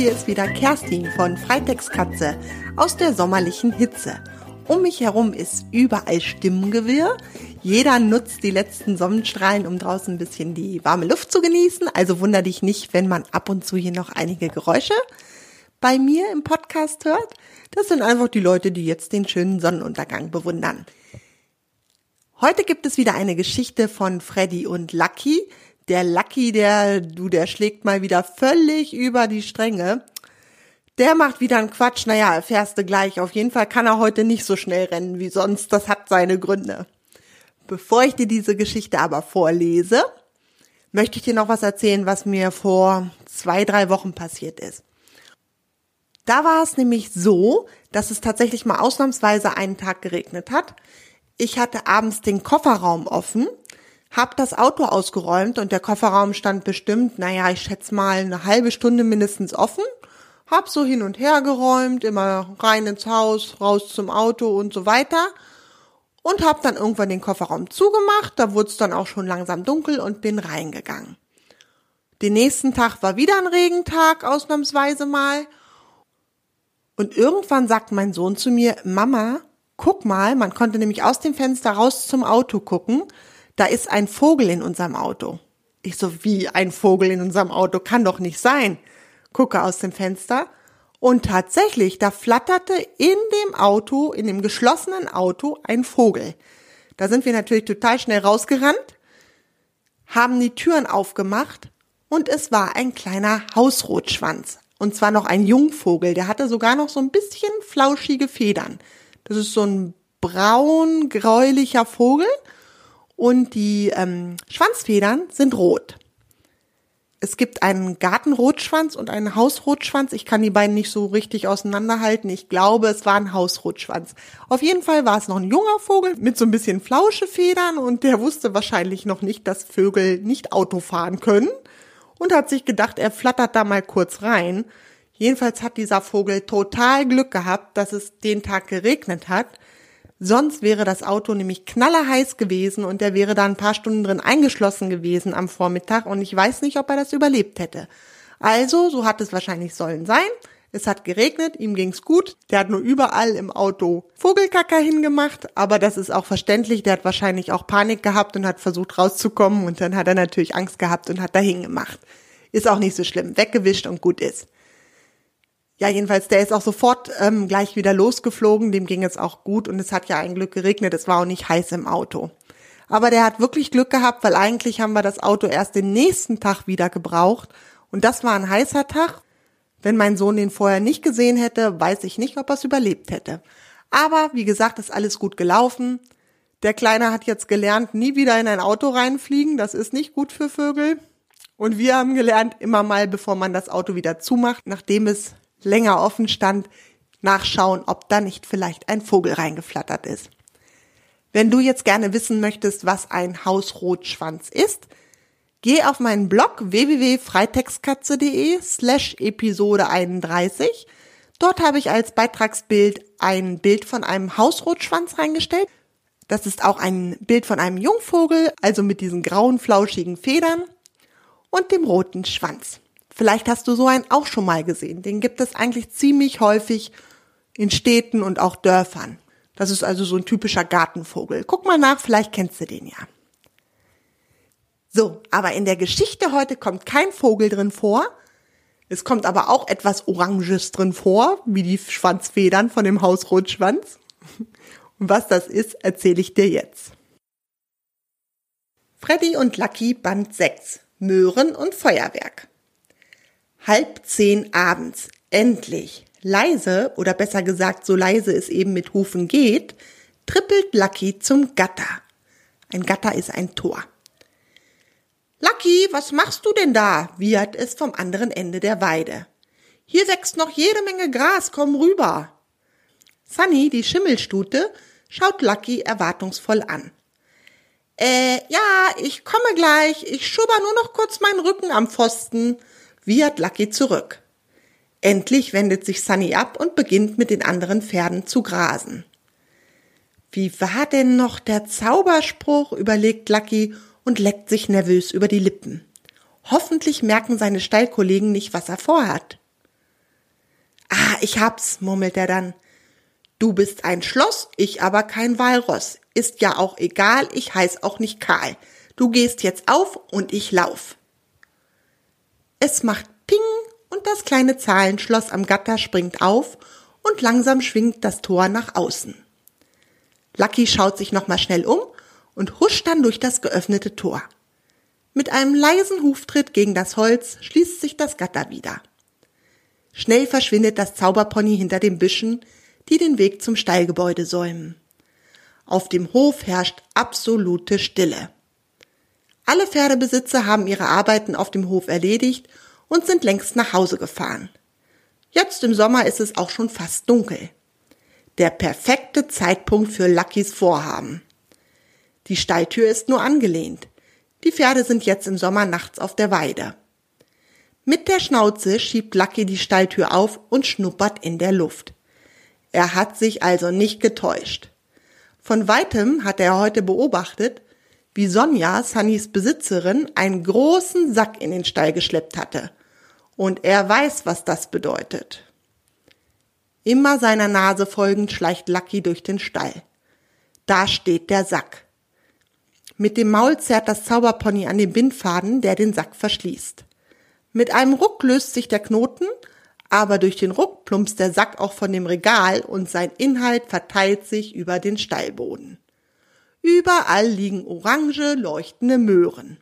Hier ist wieder Kerstin von Freitextkatze aus der sommerlichen Hitze. Um mich herum ist überall Stimmengewirr. Jeder nutzt die letzten Sonnenstrahlen, um draußen ein bisschen die warme Luft zu genießen. Also wunder dich nicht, wenn man ab und zu hier noch einige Geräusche bei mir im Podcast hört. Das sind einfach die Leute, die jetzt den schönen Sonnenuntergang bewundern. Heute gibt es wieder eine Geschichte von Freddy und Lucky. Der Lucky, der, du, der schlägt mal wieder völlig über die Stränge. Der macht wieder einen Quatsch. Naja, erfährst du gleich. Auf jeden Fall kann er heute nicht so schnell rennen wie sonst. Das hat seine Gründe. Bevor ich dir diese Geschichte aber vorlese, möchte ich dir noch was erzählen, was mir vor zwei, drei Wochen passiert ist. Da war es nämlich so, dass es tatsächlich mal ausnahmsweise einen Tag geregnet hat. Ich hatte abends den Kofferraum offen, hab das Auto ausgeräumt und der Kofferraum stand bestimmt, naja, ich schätze mal eine halbe Stunde mindestens offen hab so hin und her geräumt, immer rein ins Haus, raus zum Auto und so weiter. Und hab dann irgendwann den Kofferraum zugemacht, da wurde es dann auch schon langsam dunkel und bin reingegangen. Den nächsten Tag war wieder ein Regentag, ausnahmsweise mal. Und irgendwann sagt mein Sohn zu mir, Mama, guck mal, man konnte nämlich aus dem Fenster raus zum Auto gucken, da ist ein Vogel in unserem Auto. Ich so, wie ein Vogel in unserem Auto? Kann doch nicht sein gucke aus dem Fenster und tatsächlich, da flatterte in dem Auto, in dem geschlossenen Auto ein Vogel. Da sind wir natürlich total schnell rausgerannt, haben die Türen aufgemacht und es war ein kleiner Hausrotschwanz. Und zwar noch ein Jungvogel, der hatte sogar noch so ein bisschen flauschige Federn. Das ist so ein braun-gräulicher Vogel und die ähm, Schwanzfedern sind rot es gibt einen Gartenrotschwanz und einen Hausrotschwanz. Ich kann die beiden nicht so richtig auseinanderhalten. Ich glaube, es war ein Hausrotschwanz. Auf jeden Fall war es noch ein junger Vogel mit so ein bisschen Flauschefedern und der wusste wahrscheinlich noch nicht, dass Vögel nicht Auto fahren können und hat sich gedacht, er flattert da mal kurz rein. Jedenfalls hat dieser Vogel total Glück gehabt, dass es den Tag geregnet hat Sonst wäre das Auto nämlich knallerheiß gewesen und er wäre da ein paar Stunden drin eingeschlossen gewesen am Vormittag und ich weiß nicht, ob er das überlebt hätte. Also, so hat es wahrscheinlich sollen sein. Es hat geregnet, ihm ging's gut. Der hat nur überall im Auto Vogelkacker hingemacht, aber das ist auch verständlich. Der hat wahrscheinlich auch Panik gehabt und hat versucht rauszukommen und dann hat er natürlich Angst gehabt und hat dahin gemacht. Ist auch nicht so schlimm. Weggewischt und gut ist. Ja, jedenfalls, der ist auch sofort ähm, gleich wieder losgeflogen, dem ging es auch gut und es hat ja ein Glück geregnet, es war auch nicht heiß im Auto. Aber der hat wirklich Glück gehabt, weil eigentlich haben wir das Auto erst den nächsten Tag wieder gebraucht und das war ein heißer Tag. Wenn mein Sohn den vorher nicht gesehen hätte, weiß ich nicht, ob er es überlebt hätte. Aber wie gesagt, ist alles gut gelaufen. Der Kleine hat jetzt gelernt, nie wieder in ein Auto reinfliegen, das ist nicht gut für Vögel. Und wir haben gelernt, immer mal, bevor man das Auto wieder zumacht, nachdem es länger offen stand, nachschauen, ob da nicht vielleicht ein Vogel reingeflattert ist. Wenn du jetzt gerne wissen möchtest, was ein Hausrotschwanz ist, geh auf meinen Blog www.freitextkatze.de slash Episode 31. Dort habe ich als Beitragsbild ein Bild von einem Hausrotschwanz reingestellt. Das ist auch ein Bild von einem Jungvogel, also mit diesen grauen, flauschigen Federn und dem roten Schwanz. Vielleicht hast du so einen auch schon mal gesehen. Den gibt es eigentlich ziemlich häufig in Städten und auch Dörfern. Das ist also so ein typischer Gartenvogel. Guck mal nach, vielleicht kennst du den ja. So, aber in der Geschichte heute kommt kein Vogel drin vor. Es kommt aber auch etwas Oranges drin vor, wie die Schwanzfedern von dem Hausrotschwanz. Und was das ist, erzähle ich dir jetzt. Freddy und Lucky Band 6 Möhren und Feuerwerk halb zehn abends, endlich, leise, oder besser gesagt, so leise es eben mit Hufen geht, trippelt Lucky zum Gatter. Ein Gatter ist ein Tor. Lucky, was machst du denn da? wiehert es vom anderen Ende der Weide. Hier wächst noch jede Menge Gras, komm rüber. Sunny, die Schimmelstute, schaut Lucky erwartungsvoll an. Äh, ja, ich komme gleich, ich schubber nur noch kurz meinen Rücken am Pfosten, wiehert Lucky zurück. Endlich wendet sich Sunny ab und beginnt mit den anderen Pferden zu grasen. Wie war denn noch der Zauberspruch, überlegt Lucky und leckt sich nervös über die Lippen. Hoffentlich merken seine Stallkollegen nicht, was er vorhat. ich hab's, murmelt er dann. Du bist ein Schloss, ich aber kein Walross. Ist ja auch egal, ich heiß auch nicht Karl. Du gehst jetzt auf und ich lauf. Es macht Ping und das kleine Zahlenschloss am Gatter springt auf und langsam schwingt das Tor nach außen. Lucky schaut sich nochmal schnell um und huscht dann durch das geöffnete Tor. Mit einem leisen Huftritt gegen das Holz schließt sich das Gatter wieder. Schnell verschwindet das Zauberpony hinter den Büschen, die den Weg zum Stallgebäude säumen. Auf dem Hof herrscht absolute Stille. Alle Pferdebesitzer haben ihre Arbeiten auf dem Hof erledigt und sind längst nach Hause gefahren. Jetzt im Sommer ist es auch schon fast dunkel. Der perfekte Zeitpunkt für Luckys Vorhaben. Die Stalltür ist nur angelehnt. Die Pferde sind jetzt im Sommer nachts auf der Weide. Mit der Schnauze schiebt Lucky die Stalltür auf und schnuppert in der Luft. Er hat sich also nicht getäuscht. Von weitem hat er heute beobachtet, wie Sonja, Sunnys Besitzerin, einen großen Sack in den Stall geschleppt hatte. Und er weiß, was das bedeutet. Immer seiner Nase folgend schleicht Lucky durch den Stall. Da steht der Sack. Mit dem Maul zerrt das Zauberpony an den Bindfaden, der den Sack verschließt. Mit einem Ruck löst sich der Knoten, aber durch den Ruck plumpst der Sack auch von dem Regal und sein Inhalt verteilt sich über den Stallboden. Überall liegen orange, leuchtende Möhren.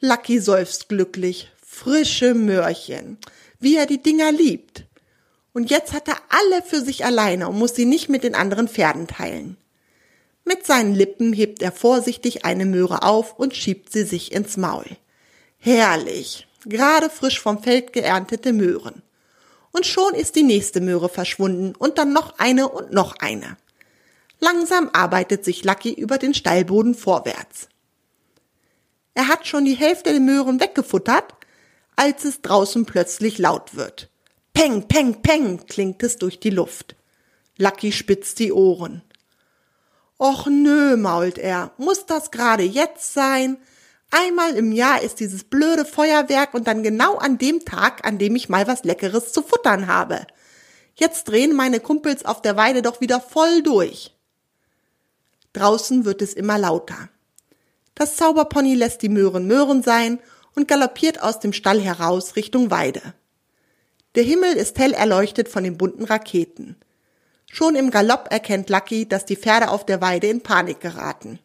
Lucky seufzt glücklich. Frische Möhrchen. Wie er die Dinger liebt. Und jetzt hat er alle für sich alleine und muss sie nicht mit den anderen Pferden teilen. Mit seinen Lippen hebt er vorsichtig eine Möhre auf und schiebt sie sich ins Maul. Herrlich gerade frisch vom Feld geerntete Möhren. Und schon ist die nächste Möhre verschwunden und dann noch eine und noch eine. Langsam arbeitet sich Lucky über den Stallboden vorwärts. Er hat schon die Hälfte der Möhren weggefuttert, als es draußen plötzlich laut wird. Peng, peng, peng klingt es durch die Luft. Lucky spitzt die Ohren. Och nö, mault er, muss das gerade jetzt sein? Einmal im Jahr ist dieses blöde Feuerwerk und dann genau an dem Tag, an dem ich mal was Leckeres zu futtern habe. Jetzt drehen meine Kumpels auf der Weide doch wieder voll durch. Draußen wird es immer lauter. Das Zauberpony lässt die Möhren Möhren sein und galoppiert aus dem Stall heraus Richtung Weide. Der Himmel ist hell erleuchtet von den bunten Raketen. Schon im Galopp erkennt Lucky, dass die Pferde auf der Weide in Panik geraten.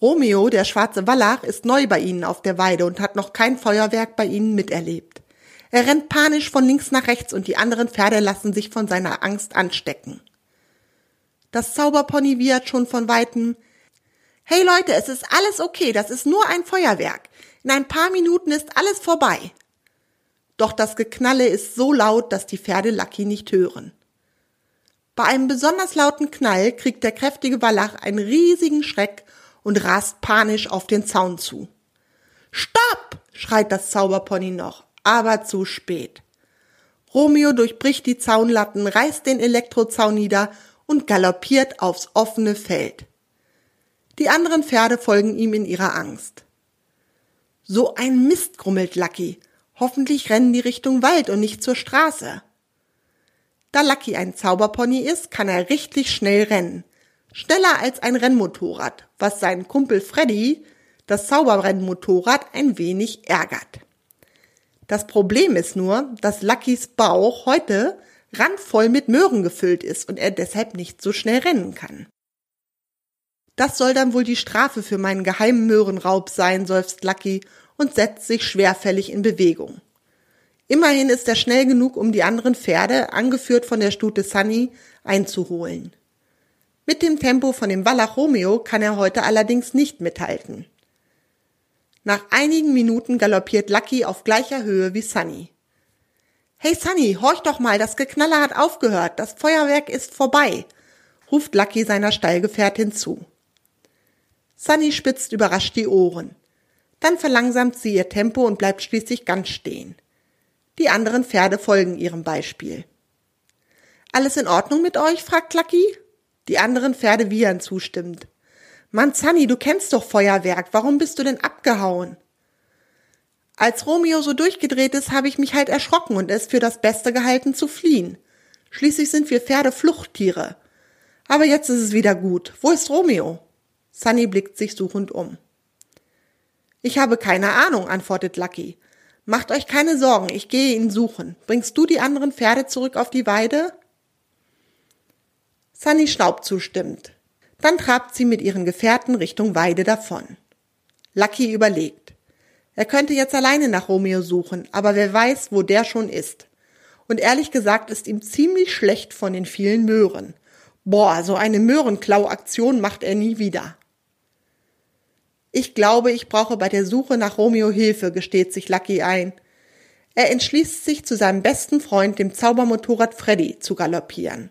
Romeo, der schwarze Wallach, ist neu bei ihnen auf der Weide und hat noch kein Feuerwerk bei ihnen miterlebt. Er rennt panisch von links nach rechts und die anderen Pferde lassen sich von seiner Angst anstecken. Das Zauberpony wiehert schon von weitem. Hey Leute, es ist alles okay, das ist nur ein Feuerwerk. In ein paar Minuten ist alles vorbei. Doch das Geknalle ist so laut, dass die Pferde Lucky nicht hören. Bei einem besonders lauten Knall kriegt der kräftige Wallach einen riesigen Schreck und rast panisch auf den Zaun zu. Stopp! schreit das Zauberpony noch, aber zu spät. Romeo durchbricht die Zaunlatten, reißt den Elektrozaun nieder und galoppiert aufs offene Feld. Die anderen Pferde folgen ihm in ihrer Angst. So ein Mist, grummelt Lucky. Hoffentlich rennen die Richtung Wald und nicht zur Straße. Da Lucky ein Zauberpony ist, kann er richtig schnell rennen. Schneller als ein Rennmotorrad, was seinen Kumpel Freddy, das Zauberrennmotorrad, ein wenig ärgert. Das Problem ist nur, dass Luckys Bauch heute randvoll mit Möhren gefüllt ist und er deshalb nicht so schnell rennen kann. Das soll dann wohl die Strafe für meinen geheimen Möhrenraub sein, seufzt Lucky und setzt sich schwerfällig in Bewegung. Immerhin ist er schnell genug, um die anderen Pferde, angeführt von der Stute Sunny, einzuholen. Mit dem Tempo von dem Wallach Romeo kann er heute allerdings nicht mithalten. Nach einigen Minuten galoppiert Lucky auf gleicher Höhe wie Sunny. Hey Sunny, horch doch mal, das Geknaller hat aufgehört, das Feuerwerk ist vorbei, ruft Lucky seiner Stallgefährtin zu. Sunny spitzt überrascht die Ohren. Dann verlangsamt sie ihr Tempo und bleibt schließlich ganz stehen. Die anderen Pferde folgen ihrem Beispiel. Alles in Ordnung mit euch? fragt Lucky. Die anderen Pferde wiehern zustimmend. Mann, Sunny, du kennst doch Feuerwerk. Warum bist du denn abgehauen? Als Romeo so durchgedreht ist, habe ich mich halt erschrocken und es für das Beste gehalten zu fliehen. Schließlich sind wir Pferde Fluchttiere. Aber jetzt ist es wieder gut. Wo ist Romeo? Sunny blickt sich suchend um. Ich habe keine Ahnung, antwortet Lucky. Macht euch keine Sorgen, ich gehe ihn suchen. Bringst du die anderen Pferde zurück auf die Weide? Sunny schnaubt zustimmend. Dann trabt sie mit ihren Gefährten Richtung Weide davon. Lucky überlegt. Er könnte jetzt alleine nach Romeo suchen, aber wer weiß, wo der schon ist. Und ehrlich gesagt ist ihm ziemlich schlecht von den vielen Möhren. Boah, so eine Möhrenklau-Aktion macht er nie wieder. Ich glaube, ich brauche bei der Suche nach Romeo Hilfe, gesteht sich Lucky ein. Er entschließt sich, zu seinem besten Freund, dem Zaubermotorrad Freddy, zu galoppieren.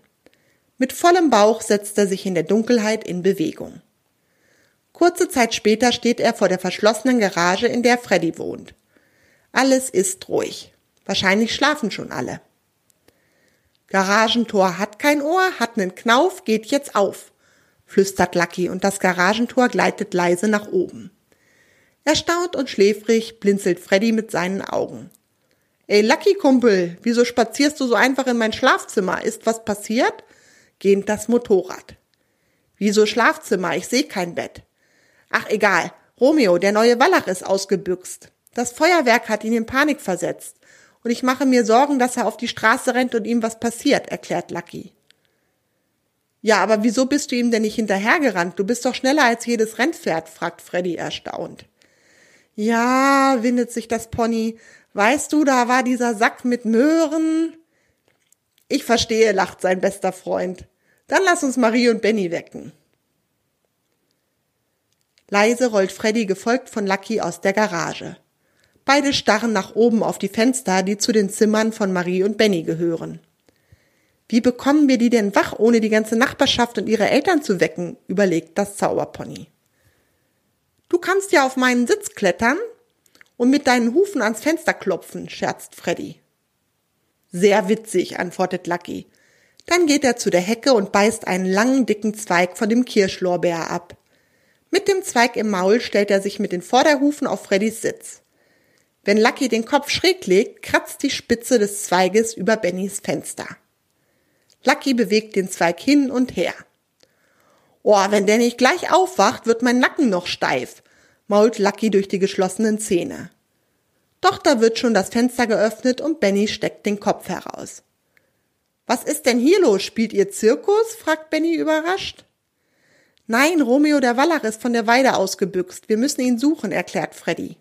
Mit vollem Bauch setzt er sich in der Dunkelheit in Bewegung. Kurze Zeit später steht er vor der verschlossenen Garage, in der Freddy wohnt. Alles ist ruhig. Wahrscheinlich schlafen schon alle. Garagentor hat kein Ohr, hat nen Knauf, geht jetzt auf flüstert Lucky und das Garagentor gleitet leise nach oben. Erstaunt und schläfrig blinzelt Freddy mit seinen Augen. Ey, Lucky Kumpel, wieso spazierst du so einfach in mein Schlafzimmer? Ist was passiert? Gähnt das Motorrad. Wieso Schlafzimmer? Ich sehe kein Bett. Ach egal, Romeo, der neue Wallach ist ausgebüxt. Das Feuerwerk hat ihn in Panik versetzt. Und ich mache mir Sorgen, dass er auf die Straße rennt und ihm was passiert, erklärt Lucky. Ja, aber wieso bist du ihm denn nicht hinterhergerannt? Du bist doch schneller als jedes Rennpferd, fragt Freddy erstaunt. Ja, windet sich das Pony. Weißt du, da war dieser Sack mit Möhren. Ich verstehe, lacht sein bester Freund. Dann lass uns Marie und Benny wecken. Leise rollt Freddy gefolgt von Lucky aus der Garage. Beide starren nach oben auf die Fenster, die zu den Zimmern von Marie und Benny gehören. Wie bekommen wir die denn wach, ohne die ganze Nachbarschaft und ihre Eltern zu wecken? überlegt das Zauberpony. Du kannst ja auf meinen Sitz klettern und mit deinen Hufen ans Fenster klopfen, scherzt Freddy. Sehr witzig, antwortet Lucky. Dann geht er zu der Hecke und beißt einen langen, dicken Zweig von dem Kirschlorbeer ab. Mit dem Zweig im Maul stellt er sich mit den Vorderhufen auf Freddys Sitz. Wenn Lucky den Kopf schräg legt, kratzt die Spitze des Zweiges über Bennys Fenster. Lucky bewegt den Zweig hin und her. Oh, wenn der nicht gleich aufwacht, wird mein Nacken noch steif, mault Lucky durch die geschlossenen Zähne. Doch da wird schon das Fenster geöffnet und Benny steckt den Kopf heraus. Was ist denn hier los? Spielt ihr Zirkus? fragt Benny überrascht. Nein, Romeo der Wallach ist von der Weide ausgebüxt. Wir müssen ihn suchen, erklärt Freddy.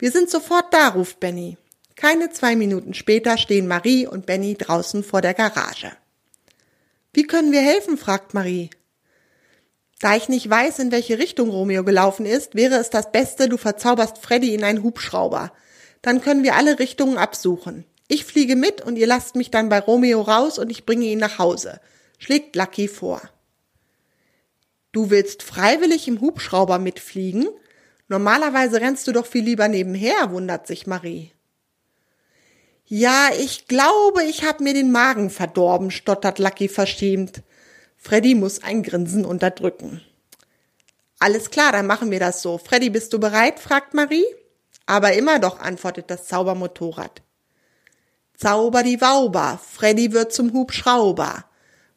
Wir sind sofort da, ruft Benny. Keine zwei Minuten später stehen Marie und Benny draußen vor der Garage. Wie können wir helfen? fragt Marie. Da ich nicht weiß, in welche Richtung Romeo gelaufen ist, wäre es das Beste, du verzauberst Freddy in einen Hubschrauber. Dann können wir alle Richtungen absuchen. Ich fliege mit und ihr lasst mich dann bei Romeo raus und ich bringe ihn nach Hause, schlägt Lucky vor. Du willst freiwillig im Hubschrauber mitfliegen? Normalerweise rennst du doch viel lieber nebenher, wundert sich Marie. Ja, ich glaube, ich hab mir den Magen verdorben, stottert Lucky verschämt. Freddy muss ein Grinsen unterdrücken. Alles klar, dann machen wir das so. Freddy, bist du bereit? fragt Marie. Aber immer doch, antwortet das Zaubermotorrad. Zauber die Wauber, Freddy wird zum Hubschrauber,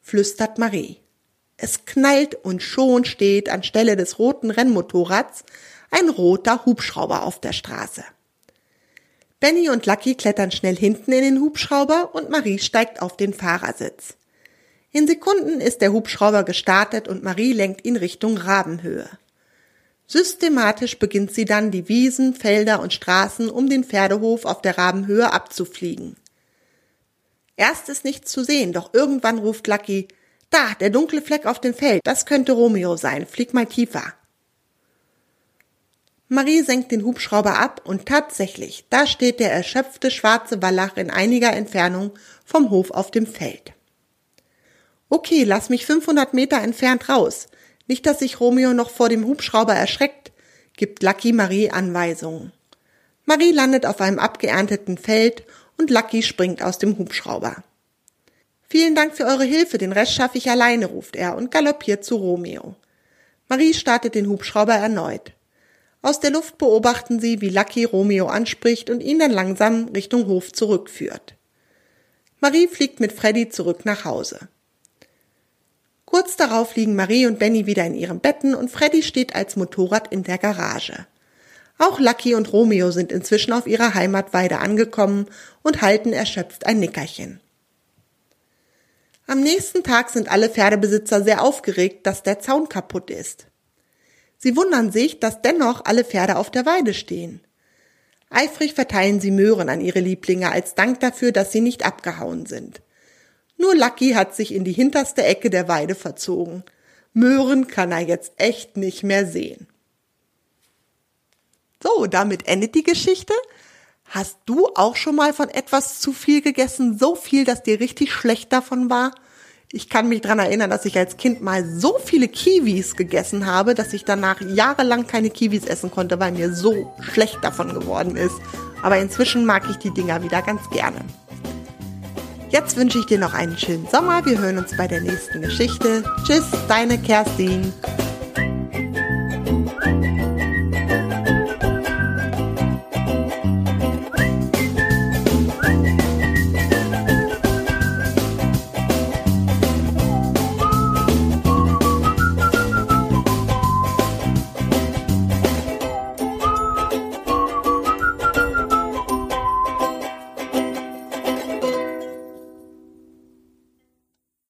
flüstert Marie. Es knallt und schon steht anstelle des roten Rennmotorrads ein roter Hubschrauber auf der Straße. Benny und Lucky klettern schnell hinten in den Hubschrauber und Marie steigt auf den Fahrersitz. In Sekunden ist der Hubschrauber gestartet und Marie lenkt ihn Richtung Rabenhöhe. Systematisch beginnt sie dann die Wiesen, Felder und Straßen um den Pferdehof auf der Rabenhöhe abzufliegen. Erst ist nichts zu sehen, doch irgendwann ruft Lucky, da, der dunkle Fleck auf dem Feld, das könnte Romeo sein, flieg mal tiefer. Marie senkt den Hubschrauber ab und tatsächlich, da steht der erschöpfte schwarze Wallach in einiger Entfernung vom Hof auf dem Feld. Okay, lass mich 500 Meter entfernt raus. Nicht, dass sich Romeo noch vor dem Hubschrauber erschreckt, gibt Lucky Marie Anweisungen. Marie landet auf einem abgeernteten Feld und Lucky springt aus dem Hubschrauber. Vielen Dank für eure Hilfe, den Rest schaffe ich alleine, ruft er und galoppiert zu Romeo. Marie startet den Hubschrauber erneut. Aus der Luft beobachten sie, wie Lucky Romeo anspricht und ihn dann langsam Richtung Hof zurückführt. Marie fliegt mit Freddy zurück nach Hause. Kurz darauf liegen Marie und Benny wieder in ihren Betten und Freddy steht als Motorrad in der Garage. Auch Lucky und Romeo sind inzwischen auf ihrer Heimatweide angekommen und halten erschöpft ein Nickerchen. Am nächsten Tag sind alle Pferdebesitzer sehr aufgeregt, dass der Zaun kaputt ist. Sie wundern sich, dass dennoch alle Pferde auf der Weide stehen. Eifrig verteilen sie Möhren an ihre Lieblinge als Dank dafür, dass sie nicht abgehauen sind. Nur Lucky hat sich in die hinterste Ecke der Weide verzogen. Möhren kann er jetzt echt nicht mehr sehen. So, damit endet die Geschichte. Hast du auch schon mal von etwas zu viel gegessen, so viel, dass dir richtig schlecht davon war? Ich kann mich dran erinnern, dass ich als Kind mal so viele Kiwis gegessen habe, dass ich danach jahrelang keine Kiwis essen konnte, weil mir so schlecht davon geworden ist. Aber inzwischen mag ich die Dinger wieder ganz gerne. Jetzt wünsche ich dir noch einen schönen Sommer. Wir hören uns bei der nächsten Geschichte. Tschüss, deine Kerstin.